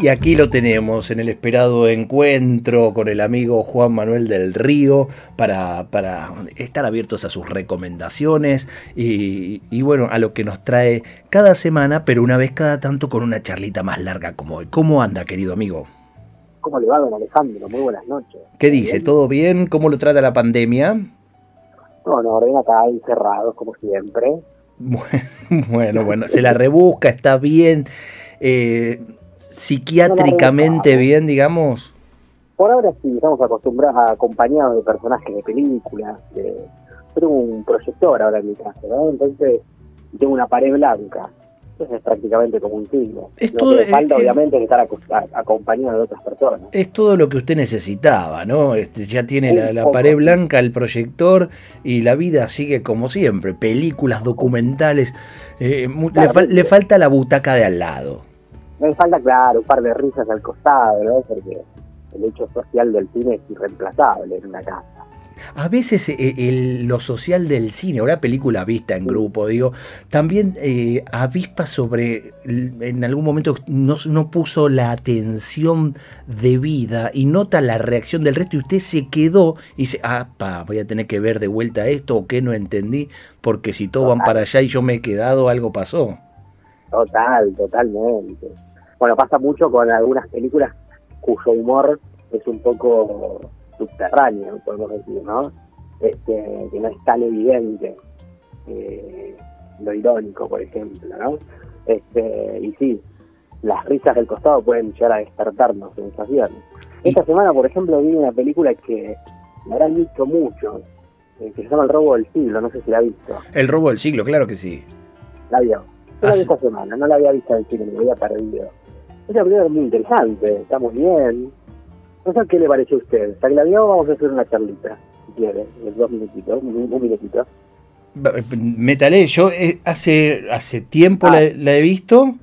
Y aquí lo tenemos en el esperado encuentro con el amigo Juan Manuel del Río para, para estar abiertos a sus recomendaciones y, y, bueno, a lo que nos trae cada semana, pero una vez cada tanto con una charlita más larga como hoy. ¿Cómo anda, querido amigo? ¿Cómo le va, don Alejandro? Muy buenas noches. ¿Qué dice? ¿Todo bien? ¿Cómo lo trata la pandemia? No, no, orden acá encerrados como siempre. Bueno, bueno, se la rebusca, está bien. Eh, psiquiátricamente bien, digamos? Por ahora sí, estamos acostumbrados, acompañados de personajes de películas. De... tengo un proyector ahora en mi casa, ¿no? Entonces tengo una pared blanca. Entonces es prácticamente como un signo. Es todo, lo que falta, es, obviamente, es estar acompañado de otras personas. Es todo lo que usted necesitaba, ¿no? Este, ya tiene la, la pared blanca, el proyector y la vida sigue como siempre. Películas, documentales. Eh, le, fa le falta la butaca de al lado me falta, claro, un par de risas al costado, ¿no? Porque el hecho social del cine es irreemplazable en una casa. A veces eh, el, lo social del cine, ahora película vista en grupo, digo, también eh, avispa sobre, en algún momento no, no, puso la atención debida y nota la reacción del resto y usted se quedó y dice, ah, pa, voy a tener que ver de vuelta esto o que no entendí, porque si todos van para allá y yo me he quedado, algo pasó. Total, totalmente. Bueno, pasa mucho con algunas películas cuyo humor es un poco subterráneo, podemos decir, ¿no? Este, que no es tan evidente eh, lo irónico, por ejemplo, ¿no? Este, y sí, las risas del costado pueden llegar a despertarnos sensaciones. Esta semana, por ejemplo, vi una película que me habrán visto mucho, eh, que se llama El robo del siglo, no sé si la ha visto. El robo del siglo, claro que sí. La vio. Yo la vi esta semana, no la había visto en el cine, me había perdido. Esa película es muy interesante, está muy bien. No sé qué le parece a usted. La vio vamos a hacer una charlita, si quiere, dos minutitos, un, un minutito. Metalé, yo eh, hace hace tiempo ah. la, la, he visto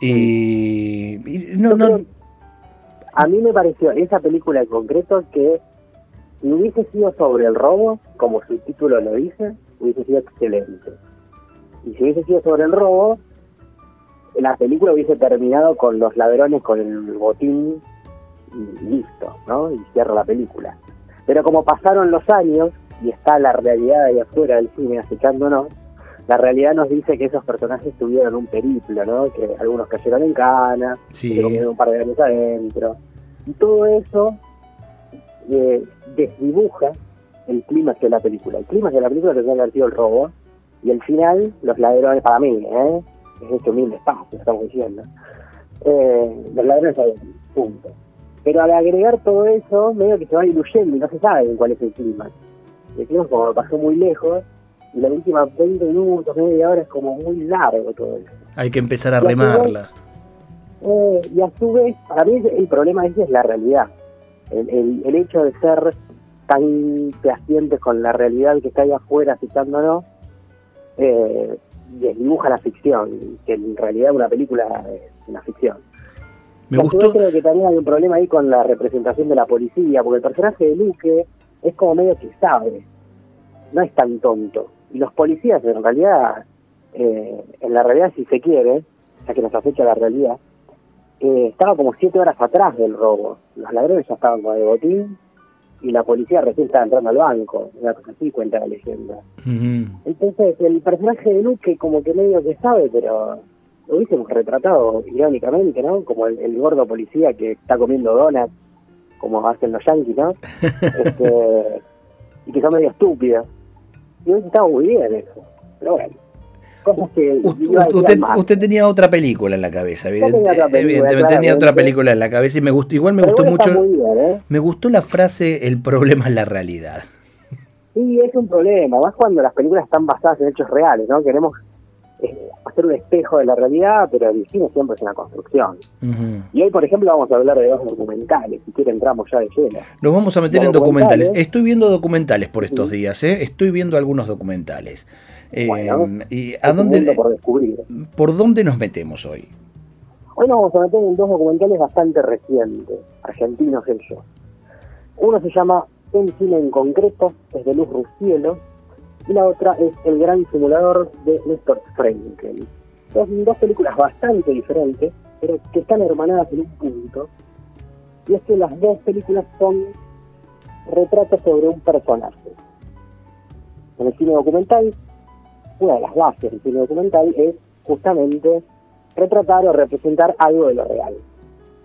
y, y no, no. A mí me pareció esa película en concreto que si hubiese sido sobre el robo, como su título lo dice, hubiese sido excelente. Y si hubiese sido sobre el robo, la película hubiese terminado con los ladrones con el botín y listo, ¿no? Y cierra la película. Pero como pasaron los años y está la realidad ahí afuera del cine acechándonos, la realidad nos dice que esos personajes tuvieron un periplo, ¿no? Que algunos cayeron en cana, sí. que comieron un par de años adentro. Y todo eso eh, desdibuja el clima de la película. El clima de la película tendría que haber sido el robo, y el final, los ladrones, para mí, ¿eh? Es este humilde espacio, estamos diciendo. Eh, los ladrones punto. Pero al agregar todo eso, medio que se va diluyendo y no se sabe cuál es el clima. El clima como pasó muy lejos, y la última 20 minutos, media hora es como muy largo todo eso. Hay que empezar a y remarla. eh, y a su vez, para mí el problema ese es la realidad. El, el, el hecho de ser tan fehacientes con la realidad que está ahí afuera citándonos, eh, desdibuja la ficción, que en realidad una película es una ficción. Me gustó. creo que también hay un problema ahí con la representación de la policía, porque el personaje de Luque es como medio que sabe, no es tan tonto. Y los policías en realidad, eh, en la realidad si se quiere, ya que nos acecha la realidad, eh, estaba como siete horas atrás del robo. Los ladrones ya estaban con el botín y la policía recién estaba entrando al banco, una cosa así cuenta la leyenda. Uh -huh. Entonces el personaje de Luke como que medio que sabe, pero lo hubiésemos retratado irónicamente, ¿no? Como el, el gordo policía que está comiendo donuts, como hacen los yankees, ¿no? este, y que son medio estúpidos. Y hoy estaba muy bien eso, pero bueno. Cosas que usted, usted, tenía otra película en la cabeza, evidente, tenía otra película, evidentemente tenía otra película en la cabeza y me gustó, igual me pero gustó mucho, bien, ¿eh? me gustó la frase el problema es la realidad. Sí, es un problema, más cuando las películas están basadas en hechos reales, ¿no? Queremos, eh, ser un espejo de la realidad, pero el cine siempre es una construcción. Y hoy, por ejemplo, vamos a hablar de dos documentales, si quiere entramos ya de lleno. Nos vamos a meter en documentales. Estoy viendo documentales por estos días, ¿eh? estoy viendo algunos documentales. Eh, y a dónde, por, descubrir. ¿Por dónde nos metemos hoy? Hoy nos vamos a meter en dos documentales bastante recientes, argentinos ellos. Uno se llama Un cine en concreto, es de Luz Rucielo, y la otra es El gran simulador de Néstor Frankel. Son dos películas bastante diferentes, pero que están hermanadas en un punto, y es que las dos películas son retratos sobre un personaje. En el cine documental, una de las bases del cine documental es justamente retratar o representar algo de lo real.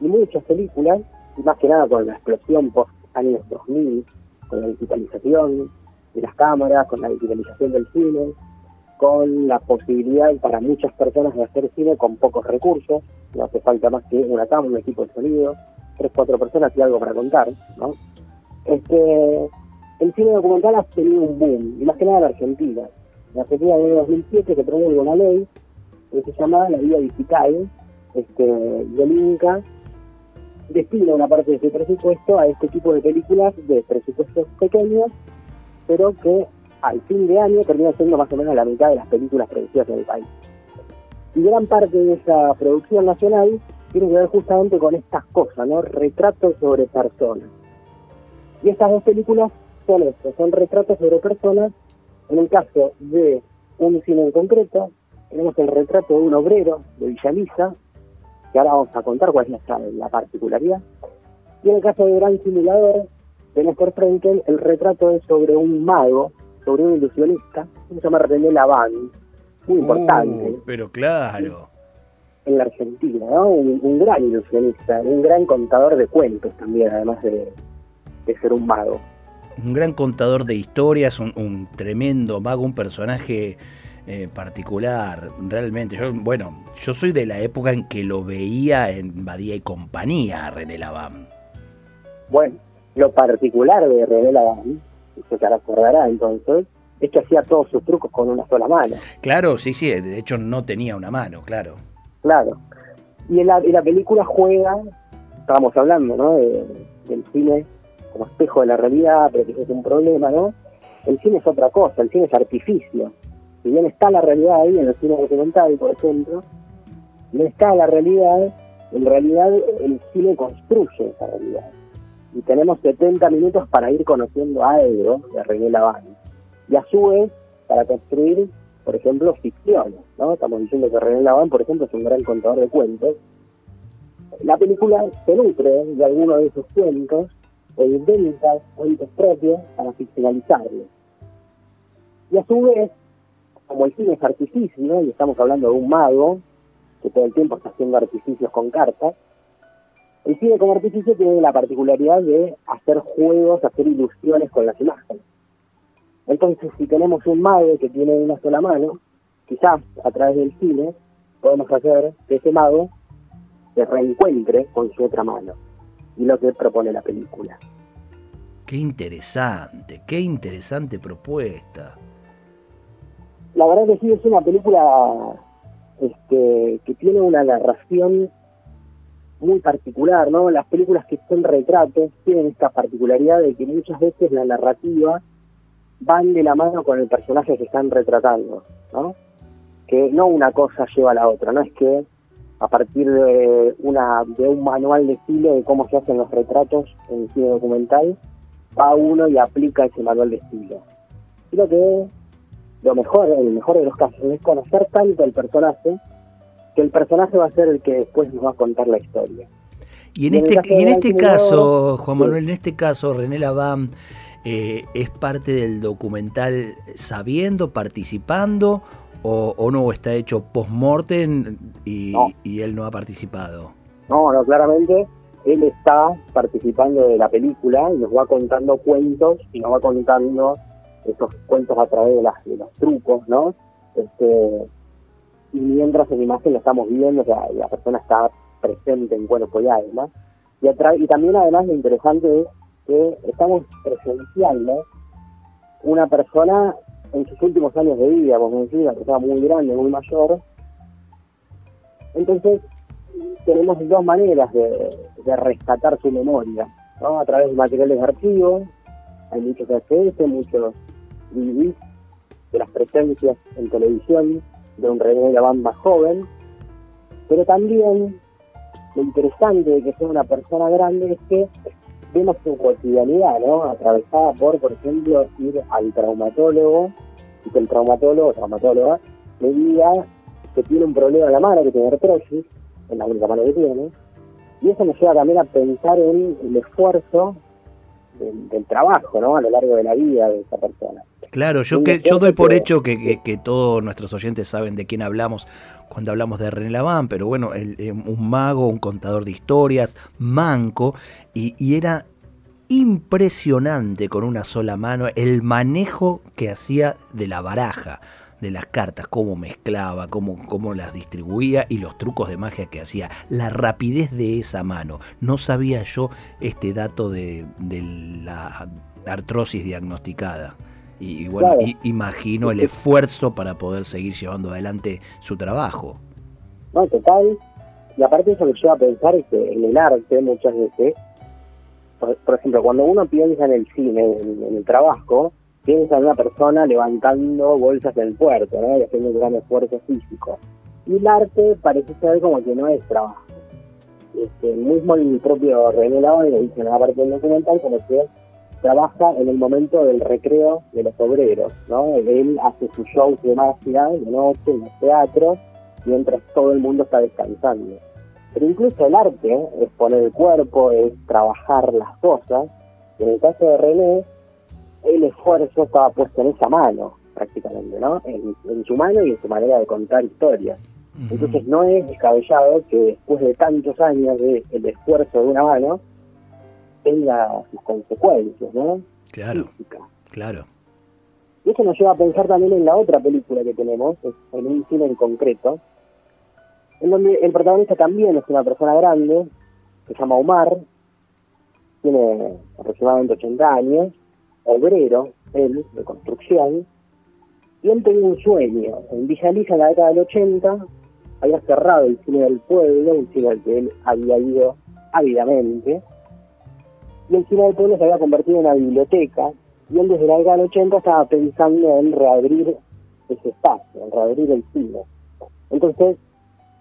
Y muchas películas, y más que nada con la explosión post años 2000, con la digitalización, de las cámaras, con la digitalización del cine, con la posibilidad para muchas personas de hacer cine con pocos recursos, no hace falta más que una cámara, un equipo de sonido, tres, cuatro personas y algo para contar, ¿no? Este, el cine documental ha tenido un boom, y más que nada en Argentina. En Argentina en 2007 se promulgó una ley que se llama la Vía Digital, este, y el Inca destina una parte de su presupuesto a este tipo de películas de presupuestos pequeños pero que al fin de año termina siendo más o menos la mitad de las películas producidas en el país. Y gran parte de esa producción nacional tiene que ver justamente con estas cosas, ¿no? Retratos sobre personas. Y estas dos películas son esto, son retratos sobre personas. En el caso de un cine en concreto, tenemos el retrato de un obrero de Villaliza, que ahora vamos a contar cuál es la, la particularidad. Y en el caso de Gran Simulador, de Néstor Frenkel, el retrato es sobre un mago, sobre un ilusionista, que se llama René Laván, muy uh, importante. pero claro. En la Argentina, ¿no? Un, gran ilusionista, un gran contador de cuentos también, además de, ser un mago. Un gran contador de historias, un, tremendo mago, un personaje eh, particular, realmente. Yo, bueno, yo soy de la época en que lo veía en Badía y Compañía, René Laván. Bueno, lo particular de René Laván, se te recordará entonces, es que hacía todos sus trucos con una sola mano. Claro, sí, sí, de hecho no tenía una mano, claro. Claro. Y en la, la película juega, estábamos hablando, ¿no? del cine como espejo de la realidad, pero que es un problema, ¿no? El cine es otra cosa, el cine es artificio. Si bien está la realidad ahí en el cine documental, por ejemplo, no está la realidad, en realidad el cine construye esa realidad y tenemos 70 minutos para ir conociendo algo de René Laván. Y a su vez, para construir, por ejemplo, ficciones, ¿no? Estamos diciendo que René Laván, por ejemplo, es un gran contador de cuentos. La película se nutre de algunos de esos cuentos e inventa cuentos propios para ficcionalizarlos. Y a su vez, como el cine es artificio, y estamos hablando de un mago que todo el tiempo está haciendo artificios con cartas, el cine como artificio tiene la particularidad de hacer juegos, hacer ilusiones con las imágenes. Entonces, si tenemos un mago que tiene una sola mano, quizás a través del cine podemos hacer que ese mago se reencuentre con su otra mano. Y lo que propone la película. Qué interesante, qué interesante propuesta. La verdad que sí, es una película este, que tiene una narración muy particular, ¿no? Las películas que son retratos tienen esta particularidad de que muchas veces la narrativa van de la mano con el personaje que están retratando, ¿no? Que no una cosa lleva a la otra, no es que a partir de una de un manual de estilo de cómo se hacen los retratos en el cine documental, va uno y aplica ese manual de estilo. Creo que lo mejor, el mejor de los casos, es conocer tanto el personaje que el personaje va a ser el que después nos va a contar la historia. Y en, este, en este caso, Juan Manuel, en este caso, René Laván eh, es parte del documental sabiendo, participando, o, no, está hecho post-mortem y, y él no ha participado. No, no, claramente él está participando de la película y nos va contando cuentos y nos va contando esos cuentos a través de, las, de los trucos, ¿no? Este, y mientras en imagen lo estamos viendo, o sea, la persona está presente en cuerpo y alma. Y, y también además lo interesante es que estamos presenciando una persona en sus últimos años de vida, como decía, una persona muy grande, muy mayor, Entonces, tenemos dos maneras de, rescatar su memoria, ¿no? A través de materiales de archivo, hay muchos VHS, muchos DVDs, de las presencias en televisión de un René Laván más joven, pero también lo interesante de que sea una persona grande es que vemos su cotidianidad, ¿no? Atravesada por, por ejemplo, ir al traumatólogo y que el traumatólogo o traumatóloga le diga que tiene un problema en la mano, que tiene artrosis, en la única mano que tiene, y eso nos lleva también a pensar en el esfuerzo del, trabajo, ¿no? A lo largo de la vida de esa persona. Claro, yo que yo doy por hecho que, que, todos nuestros oyentes saben de quién hablamos cuando hablamos de René Laván, pero bueno, el, un mago, un contador de historias, manco, y, y era impresionante con una sola mano el manejo que hacía de la baraja de las cartas, cómo mezclaba, cómo, cómo las distribuía y los trucos de magia que hacía, la rapidez de esa mano. No sabía yo este dato de, la artrosis diagnosticada. Y bueno, imagino el esfuerzo para poder seguir llevando adelante su trabajo. No, total. Y aparte eso que lleva a pensar es que en el arte muchas veces, por, ejemplo, cuando uno piensa en el cine, en el trabajo, piensa en una persona levantando bolsas del puerto, ¿no? Haciendo un gran esfuerzo físico. Y el arte parece ser como que no es trabajo. Este, mismo el propio René lo dice en la parte del documental como que trabaja en el momento del recreo de los obreros, ¿no? Él hace su show de magia de noche en los teatros mientras todo el mundo está descansando. Pero incluso el arte es poner el cuerpo, es trabajar las cosas. En el caso de René, el esfuerzo estaba puesto en esa mano, prácticamente, ¿no? En, su mano y en su manera de contar historias. Entonces no es descabellado que después de tantos años de el esfuerzo de una mano tenga sus consecuencias, ¿no? Claro, claro. Y eso nos lleva a pensar también en la otra película que tenemos, en un cine en concreto, en donde el protagonista también es una persona grande, se llama Omar, tiene aproximadamente 80 años, obrero, él, de construcción, y él tenía un sueño. En Villa en la década del 80, había cerrado el cine del pueblo, un cine al que él había ido ávidamente, y el cine del pueblo se había convertido en una biblioteca, y él desde la década del 80 estaba pensando en reabrir ese espacio, en reabrir el cine. Entonces,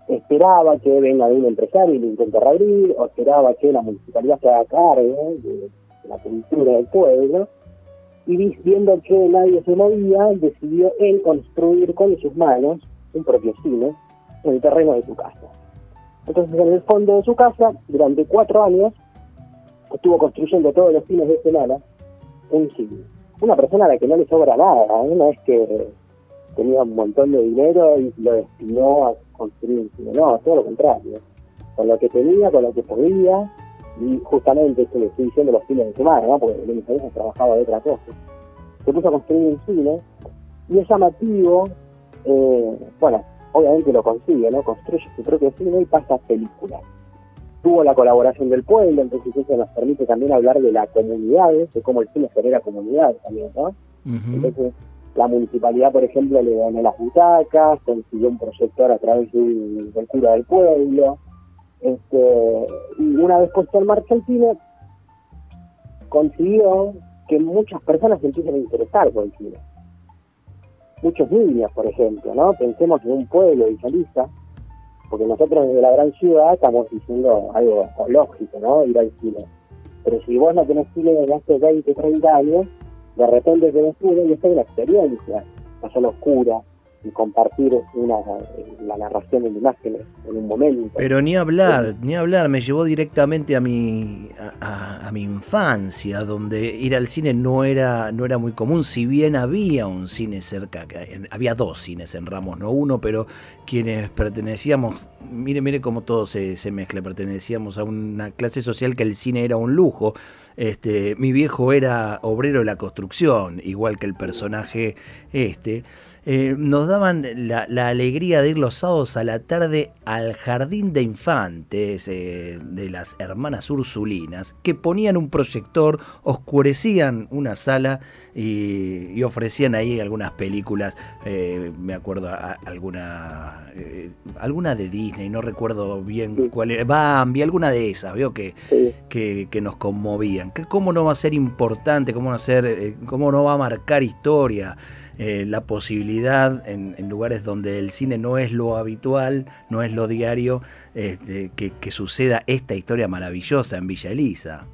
esperaba que venga un empresario y lo intente reabrir, o esperaba que la municipalidad se haga cargo de la cultura del pueblo, y viendo que nadie se movía, decidió él construir con sus manos un propio cine en el terreno de su casa. Entonces, en el fondo de su casa, durante cuatro años, estuvo construyendo todos los fines de semana un cine. Una persona a la que no le sobra nada, ¿eh? no es que tenía un montón de dinero y lo destinó a construir un cine, no, todo lo contrario. Con lo que tenía, con lo que podía, y justamente eso le estoy diciendo los fines de semana, ¿no? porque en mis trabajaba de otra cosa. Se puso a construir un cine y es llamativo, eh, bueno, obviamente lo consigue, ¿no? Construye su propio cine y pasa películas. Tuvo la colaboración del pueblo, entonces eso nos permite también hablar de la comunidad, de cómo el cine genera comunidad también, ¿no? Entonces, la municipalidad, por ejemplo, le donó las butacas, consiguió un proyector a través del, del cura del pueblo, este, y una vez puesto en marcha el cine, consiguió que muchas personas se empiecen a interesar por el cine. Muchos niños, por ejemplo, ¿no? Pensemos en un pueblo Lisa, porque nosotros desde la gran ciudad estamos diciendo algo lógico, ¿no? Ir al cine. Pero si vos no tenés cine desde hace 20, 30 años, de repente tenés cine y esta es una experiencia, no solo oscura, y compartir una, la narración en imágenes en un momento. Pero ni hablar, ni hablar, me llevó directamente a mi, a, mi infancia, donde ir al cine no era, no era muy común, si bien había un cine cerca, había dos cines en Ramos, no uno, pero quienes pertenecíamos, mire, mire cómo todo se, se mezcla, pertenecíamos a una clase social que el cine era un lujo. Este, mi viejo era obrero de la construcción, igual que el personaje este. Eh, nos daban la, alegría de ir los sábados a la tarde al jardín de infantes eh, de las hermanas Ursulinas, que ponían un proyector, oscurecían una sala y, ofrecían ahí algunas películas, eh, me acuerdo alguna, alguna de Disney, no recuerdo bien cuál era, Bambi, alguna de esas, veo que, que, nos conmovían. ¿Cómo no va a ser importante, cómo, va a ser, cómo no va a marcar historia? Eh, la posibilidad en, lugares donde el cine no es lo habitual, no es lo diario, este, que, suceda esta historia maravillosa en Villa Elisa.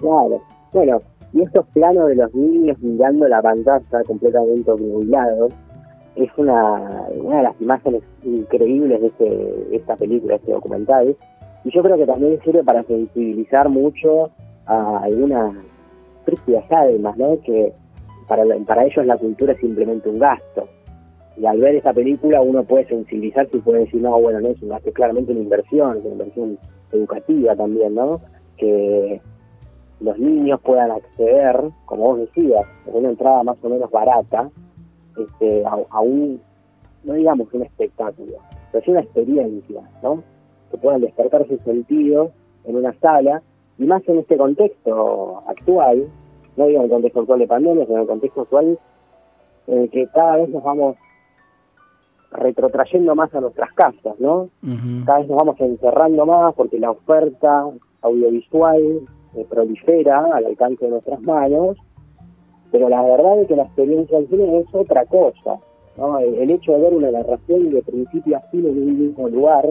Claro, bueno, y estos planos de los niños mirando la pantalla completamente obnubilados, es una, una de las imágenes increíbles de, este, esta película, este documental, y yo creo que también sirve para sensibilizar mucho a algunas tristes además, ¿no? Que para, ellos la cultura es simplemente un gasto. Y al ver esta película uno puede sensibilizarse y puede decir, no, bueno, no es un gasto, es claramente una inversión, es una inversión educativa también, ¿no? Que los niños puedan acceder, como vos decías, con una entrada más o menos barata, este, a, un, no digamos un espectáculo, pero es una experiencia, ¿no? Que puedan despertar sus sentidos en una sala, y más en este contexto actual, no digo en el contexto actual de pandemia, sino en el contexto actual en el que cada vez nos vamos retrotrayendo más a nuestras casas, ¿no? Cada vez nos vamos encerrando más porque la oferta audiovisual eh, prolifera al alcance de nuestras manos, pero la verdad es que la experiencia del cine es otra cosa, ¿no? El, hecho de ver una narración de principio a fin en un mismo lugar,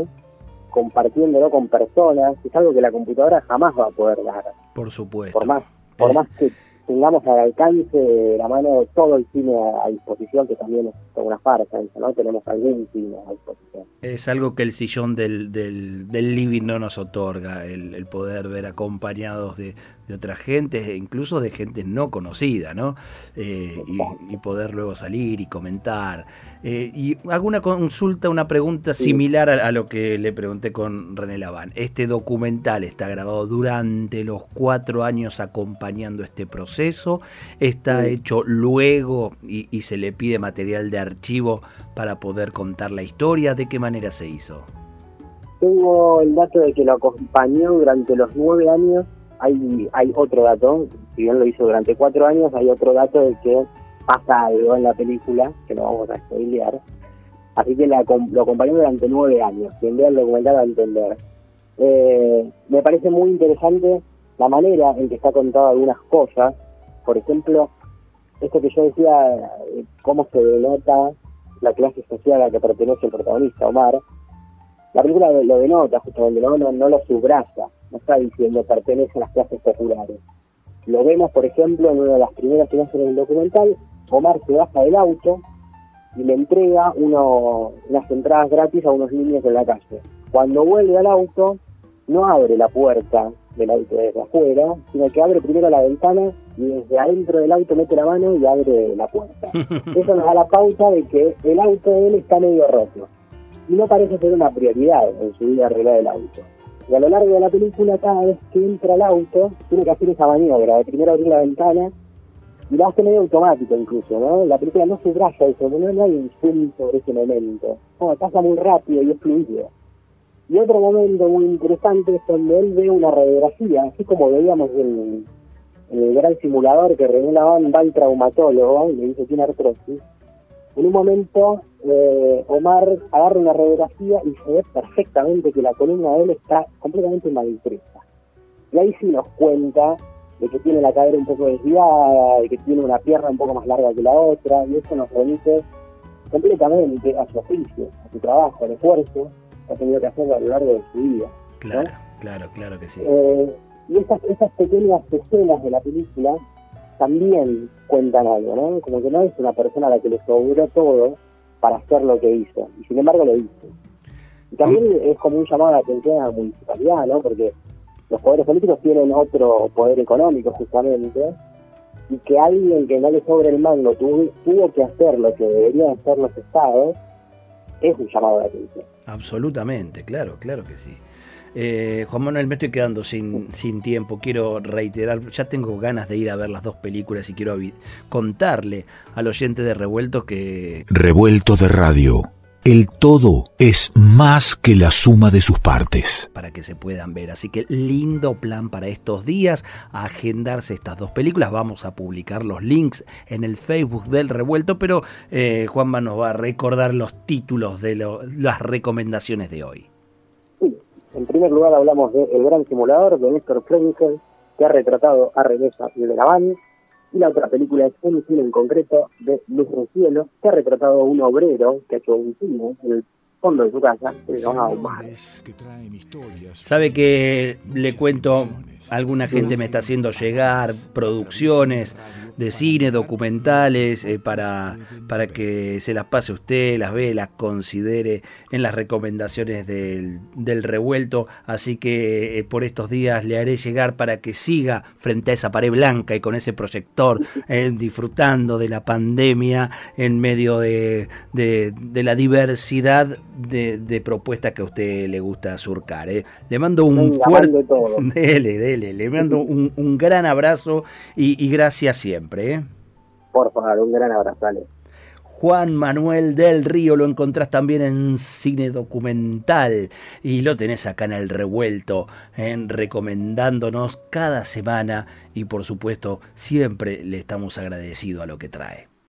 compartiéndolo con personas, es algo que la computadora jamás va a poder dar. Por supuesto. Por más, por más que tengamos al alcance de la mano todo el cine a, disposición, que también es una farsa, ¿no? Tenemos algún cine a disposición. Es algo que el sillón del, del, del living no nos otorga, el, el poder ver acompañados de, de otra gente, e incluso de gente no conocida, ¿no? Eh, y, poder luego salir y comentar. Eh, y hago una consulta, una pregunta similar a, lo que le pregunté con René Laván. Este documental está grabado durante los cuatro años acompañando este proceso, está hecho luego y, y se le pide material de archivo para poder contar la historia. ¿De qué manera se hizo? Tengo el dato de que lo acompañó durante los nueve años hay, hay otro dato, si bien lo hizo durante cuatro años, hay otro dato de que pasa algo en la película, que no vamos a spoilear, así que la, lo acompañó durante nueve años, quien vea el documental va a entender. Eh, me parece muy interesante la manera en que está contado algunas cosas, por ejemplo, esto que yo decía, eh, cómo se denota la clase social a la que pertenece el protagonista, Omar, la película lo denota justamente, no, no, no lo subraya, no está diciendo pertenece a las clases populares. Lo vemos, por ejemplo, en una de las primeras imágenes del documental, Omar se baja del auto y le entrega uno, unas entradas gratis a unos niños de la calle. Cuando vuelve al auto, no abre la puerta del auto desde afuera, sino que abre primero la ventana y desde adentro del auto mete la mano y abre la puerta. Eso nos da la pauta de que el auto de él está medio roto. Y no parece ser una prioridad en su vida arreglar el auto. Y a lo largo de la película, cada vez que entra el auto, tiene que hacer esa maniobra de primero abrir la ventana y lo hace medio automático incluso, ¿no? La película no se subraya eso, no, no hay un zoom sobre ese momento. No, pasa muy rápido y es fluido. Y otro momento muy interesante es cuando él ve una radiografía, así como veíamos en, el gran simulador que René va al traumatólogo y le dice tiene artrosis. En un momento eh, Omar agarra una radiografía y se ve perfectamente que la columna de él está completamente maltreta. Y ahí sí nos cuenta de que tiene la cadera un poco desviada, de que tiene una pierna un poco más larga que la otra, y eso nos remite completamente a su oficio, a su trabajo, al esfuerzo ha tenido que hacer a lo largo de su vida. Claro, claro, claro que sí. Eh, y esas, esas pequeñas escenas de la película también cuentan algo, ¿no? Como que no es una persona a la que le sobró todo, para hacer lo que hizo. Y sin embargo lo hizo. Y también es como un llamado de atención a la municipalidad, ¿no? Porque los poderes políticos tienen otro poder económico justamente y que alguien que no le sobre el mando tuvo, tuvo que hacer lo que deberían hacer los estados es un llamado de atención. Absolutamente, claro, claro que sí. Eh, Juan Manuel, me estoy quedando sin, sin tiempo. Quiero reiterar, ya tengo ganas de ir a ver las dos películas y quiero contarle al oyente de Revuelto que... Revuelto de radio el todo es más que la suma de sus partes. Para que se puedan ver. Así que lindo plan para estos días, agendarse estas dos películas. Vamos a publicar los links en el Facebook del revuelto, pero eh, Juanma nos va a recordar los títulos de las recomendaciones de hoy. Sí, en primer lugar hablamos de El Gran Simulador de Néstor Frenkel, que ha retratado a Rebeca y de la y la otra película es Un cine en concreto de Luz del Cielo, que ha retratado a un obrero que ha hecho un cine en el fondo de su casa, que se llama. Sabe que le cuento, alguna gente me está haciendo llegar producciones de cine, documentales, eh, para, para que se las pase usted, las ve, las considere en las recomendaciones del, del revuelto. Así que eh, por estos días le haré llegar para que siga frente a esa pared blanca y con ese proyector, eh, disfrutando de la pandemia en medio de, de, la diversidad de, propuestas que a usted le gusta surcar. Le mando un fuerte... Dele, dele, le mando un, un gran abrazo y, y gracias siempre. ¿Eh? Por favor, un gran abrazo, Juan Manuel del Río lo encontrás también en cine documental y lo tenés acá en el revuelto, en ¿eh? recomendándonos cada semana y por supuesto siempre le estamos agradecidos a lo que trae.